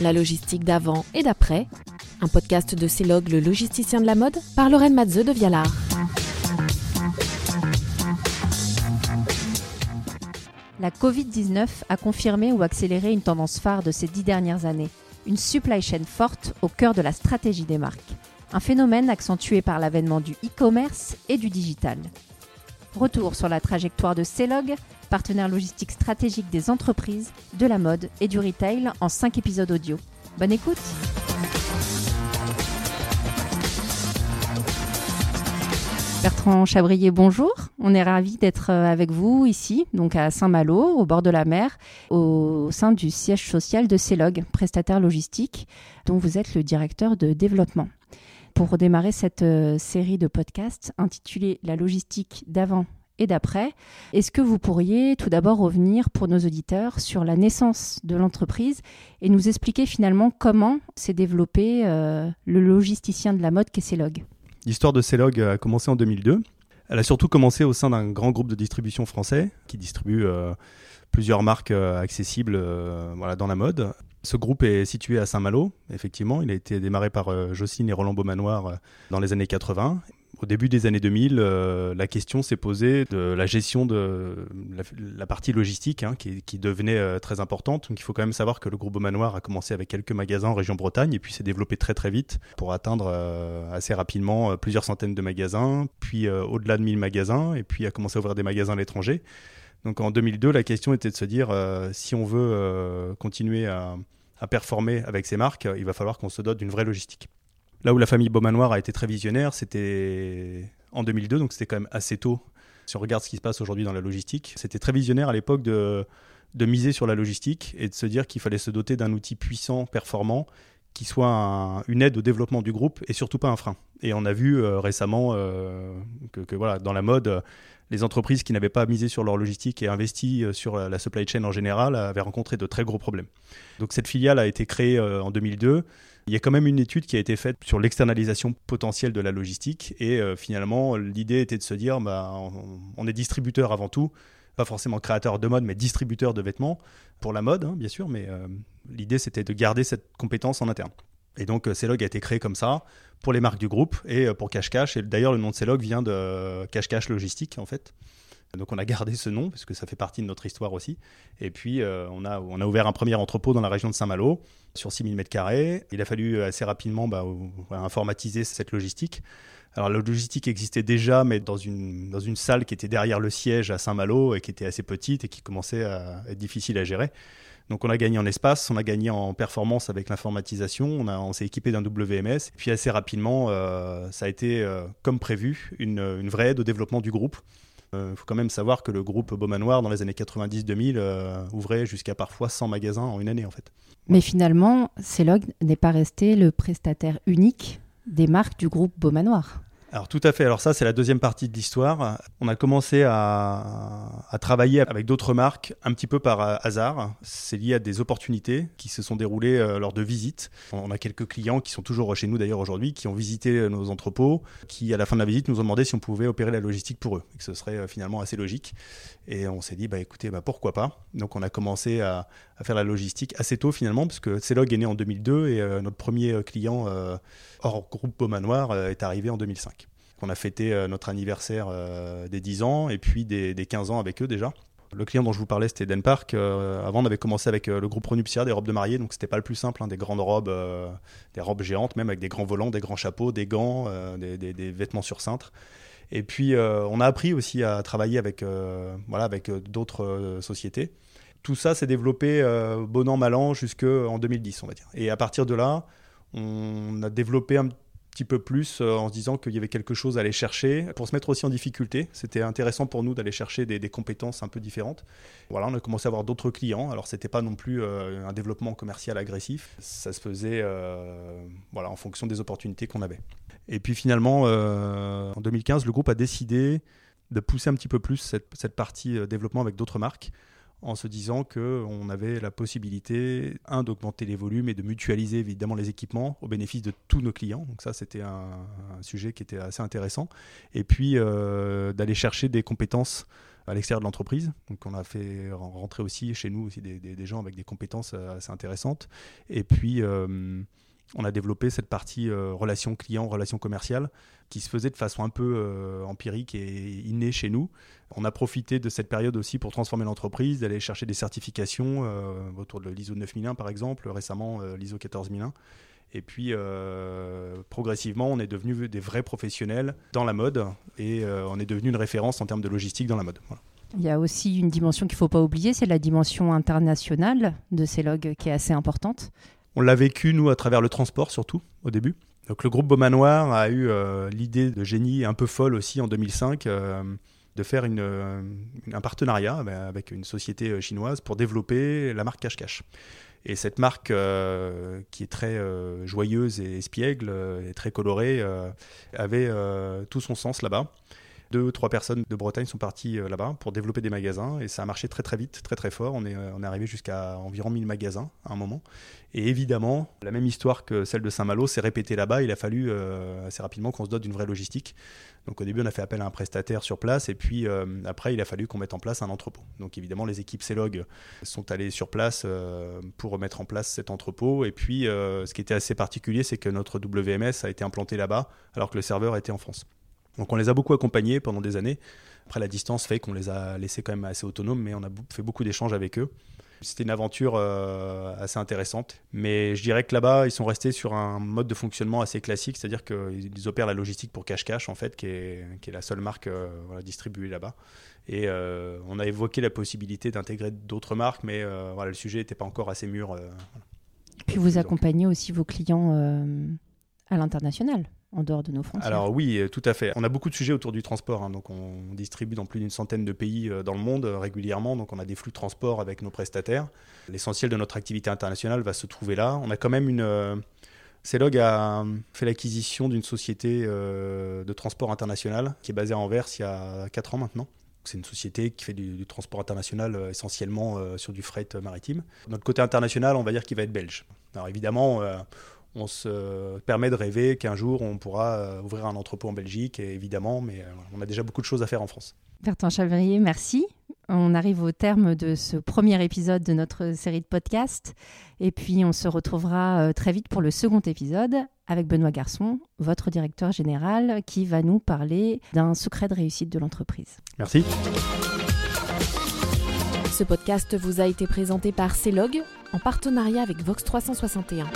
La logistique d'avant et d'après, un podcast de Célog, le logisticien de la mode, par Lorraine Matzeux de Vialard. La Covid-19 a confirmé ou accéléré une tendance phare de ces dix dernières années, une supply chain forte au cœur de la stratégie des marques. Un phénomène accentué par l'avènement du e-commerce et du digital. Retour sur la trajectoire de Celog, partenaire logistique stratégique des entreprises, de la mode et du retail en 5 épisodes audio. Bonne écoute Bertrand Chabrier, bonjour. On est ravi d'être euh, avec vous ici, donc à Saint-Malo, au bord de la mer, au sein du siège social de Celog, prestataire logistique, dont vous êtes le directeur de développement pour redémarrer cette euh, série de podcasts intitulée La logistique d'avant et d'après. Est-ce que vous pourriez tout d'abord revenir pour nos auditeurs sur la naissance de l'entreprise et nous expliquer finalement comment s'est développé euh, le logisticien de la mode qu'est Celog L'histoire de Celog a commencé en 2002. Elle a surtout commencé au sein d'un grand groupe de distribution français qui distribue euh, plusieurs marques accessibles dans la mode. Ce groupe est situé à Saint-Malo, effectivement. Il a été démarré par euh, Jocelyne et Roland Beaumanoir euh, dans les années 80. Au début des années 2000, euh, la question s'est posée de la gestion de la, partie logistique hein, qui, devenait très importante. Donc il faut quand même savoir que le groupe Beaumanoir a commencé avec quelques magasins en région Bretagne et puis s'est développé très très vite pour atteindre assez rapidement plusieurs centaines de magasins, puis au-delà de 1000 magasins et puis a commencé à ouvrir des magasins à l'étranger. Donc en 2002, la question était de se dire euh, si on veut euh, continuer à, performer avec ces marques, il va falloir qu'on se dote d'une vraie logistique. Là où la famille Beaumanoir a été très visionnaire, c'était en 2002, donc c'était quand même assez tôt. Si on regarde ce qui se passe aujourd'hui dans la logistique, c'était très visionnaire à l'époque de, miser sur la logistique et de se dire qu'il fallait se doter d'un outil puissant, performant, qui soit une aide au développement du groupe et surtout pas un frein. Et on a vu euh, récemment que, que, voilà, dans la mode, les entreprises qui n'avaient pas misé sur leur logistique et investi euh, sur la supply chain en général avaient rencontré de très gros problèmes. Donc cette filiale a été créée euh, en 2002. Il y a quand même une étude qui a été faite sur l'externalisation potentielle de la logistique et euh, finalement l'idée était de se dire bah, on, est distributeur avant tout, pas forcément créateur de mode mais distributeur de vêtements pour la mode hein, bien sûr, mais l'idée c'était de garder cette compétence en interne. Et donc Celog a été créé comme ça pour les marques du groupe et euh, pour Cash Cash. Et d'ailleurs, le nom de Celog vient de Cash Cash Logistique, en fait. Donc on a gardé ce nom parce que ça fait partie de notre histoire aussi. Et puis euh, on, a, on a ouvert un premier entrepôt dans la région de Saint-Malo sur 6000 m2. Il a fallu euh, assez rapidement bah, informatiser cette logistique. Alors la logistique existait déjà, mais dans une, dans une salle qui était derrière le siège à Saint-Malo et qui était assez petite et qui commençait à être difficile à gérer. Donc on a gagné en espace, on a gagné en performance avec l'informatisation, on, s'est équipé d'un WMS. Puis assez rapidement, euh, ça a été, comme prévu, une, une, vraie aide au développement du groupe. Il euh, faut quand même savoir que le groupe Beaumanoir, dans les années 90-2000, ouvrait jusqu'à parfois 100 magasins en une année en fait. Mais finalement, Celog n'est pas resté le prestataire unique des marques du groupe Beaumanoir. Alors tout à fait. Alors ça, c'est la deuxième partie de l'histoire. On a commencé à, travailler avec d'autres marques un petit peu par euh, hasard. C'est lié à des opportunités qui se sont déroulées euh, lors de visites. On a quelques clients qui sont toujours chez nous d'ailleurs aujourd'hui, qui ont visité euh, nos entrepôts, qui à la fin de la visite nous ont demandé si on pouvait opérer la logistique pour eux, et que ce serait finalement assez logique. Et on s'est dit, bah écoutez, bah, pourquoi pas? Donc on a commencé à, faire la logistique assez tôt finalement, parce que Celog est né en 2002 et notre premier client hors groupe Beaumanoir est arrivé en 2005. On a fêté euh, notre anniversaire euh, des 10 ans et puis des, 15 ans avec eux déjà. Le client dont je vous parlais, c'était Denpark. Euh, avant, on avait commencé avec le groupe Pronuptia, des robes de mariée, donc c'était pas le plus simple, hein, des grandes robes, des robes géantes, même avec des grands volants, des grands chapeaux, des gants, des, vêtements sur cintre. Et puis, on a appris aussi à travailler avec, voilà, avec d'autres sociétés. Tout ça s'est développé bon an, mal an, jusqu'en 2010, on va dire. Et à partir de là, on a développé un petit peu plus euh, en se disant qu'il y avait quelque chose à aller chercher pour se mettre aussi en difficulté. C'était intéressant pour nous d'aller chercher des, compétences un peu différentes. Voilà, on a commencé à avoir d'autres clients. Alors c'était pas non plus euh, un développement commercial agressif. Ça se faisait euh, voilà en fonction des opportunités qu'on avait. Et puis finalement, en 2015, le groupe a décidé de pousser un petit peu plus cette partie développement avec d'autres marques en se disant qu'on avait la possibilité, un, d'augmenter les volumes et de mutualiser évidemment les équipements au bénéfice de tous nos clients. Donc ça, c'était un, sujet qui était assez intéressant. Et puis, euh, d'aller chercher des compétences à l'extérieur de l'entreprise. Donc on a fait rentrer aussi chez nous aussi des, gens avec des compétences assez intéressantes. Et puis on a développé cette partie relation client, relation commerciale, qui se faisait de façon un peu empirique et innée chez nous. On a profité de cette période aussi pour transformer l'entreprise, d'aller chercher des certifications autour de l'ISO 9001 par exemple, récemment l'ISO 14001. Et puis, euh, progressivement, on est devenu des vrais professionnels dans la mode et euh, on est devenu une référence en termes de logistique dans la mode. Il y a aussi une dimension qu'il ne faut pas oublier, c'est la dimension internationale de ces logs qui est assez importante. On l'a vécu, nous, à travers le transport surtout, au début. Donc, le groupe Beaumanoir a eu euh, l'idée de génie un peu folle aussi en 2005 de faire une, un partenariat avec une société chinoise pour développer la marque Cache Cache. Et cette marque, euh, qui est très euh, joyeuse et espiègle euh, et très colorée, avait tout son sens là-bas. Deux ou trois personnes de Bretagne sont parties là-bas pour développer des magasins et ça a marché très très vite, très très fort. On est, est arrivé jusqu'à environ 1000 magasins à un moment. Et évidemment, la même histoire que celle de Saint-Malo s'est répétée là-bas. Il a fallu assez rapidement qu'on se dote d'une vraie logistique. Donc au début, on a fait appel à un prestataire sur place et puis euh, après, il a fallu qu'on mette en place un entrepôt. Donc évidemment, les équipes CELOG sont allées sur place euh, pour mettre en place cet entrepôt. Et puis, euh, ce qui était assez particulier, c'est que notre WMS a été implanté là-bas alors que le serveur était en France. Donc on les a beaucoup accompagnés pendant des années. Après, la distance fait qu'on les a laissés quand même assez autonomes, mais on a fait beaucoup d'échanges avec eux. C'était une aventure euh, assez intéressante. Mais je dirais que là-bas, ils sont restés sur un mode de fonctionnement assez classique, c'est-à-dire qu'ils opèrent la logistique pour Cash Cash, en fait, qui est, qui est la seule marque euh, distribuée là-bas. Et euh, on a évoqué la possibilité d'intégrer d'autres marques, mais voilà, le sujet n'était pas encore assez mûr. Puis vous accompagnez aussi vos clients à l'international en dehors de nos frontières Alors oui, euh, tout à fait. On a beaucoup de sujets autour du transport. Hein. donc on distribue dans plus d'une centaine de pays euh, dans le monde euh, régulièrement. Donc on a des flux de transport avec nos prestataires. L'essentiel de notre activité internationale va se trouver là. On a quand même une... CELOG a fait l'acquisition d'une société de transport international qui est basée à Anvers il y a 4 ans maintenant. C'est une société qui fait du, transport international essentiellement sur du fret maritime. Notre côté international, on va dire qu'il va être belge. Alors évidemment, on se permet de rêver qu'un jour on pourra euh, ouvrir un entrepôt en Belgique, évidemment, mais euh, on a déjà beaucoup de choses à faire en France. Bertrand Chavrier, merci. On arrive au terme de ce premier épisode de notre série de podcasts. Et puis, on se retrouvera euh, très vite pour le second épisode avec Benoît Garçon, votre directeur général, qui va nous parler d'un secret de réussite de l'entreprise. Merci. Ce podcast vous a été présenté par CELOG en partenariat avec Vox 361.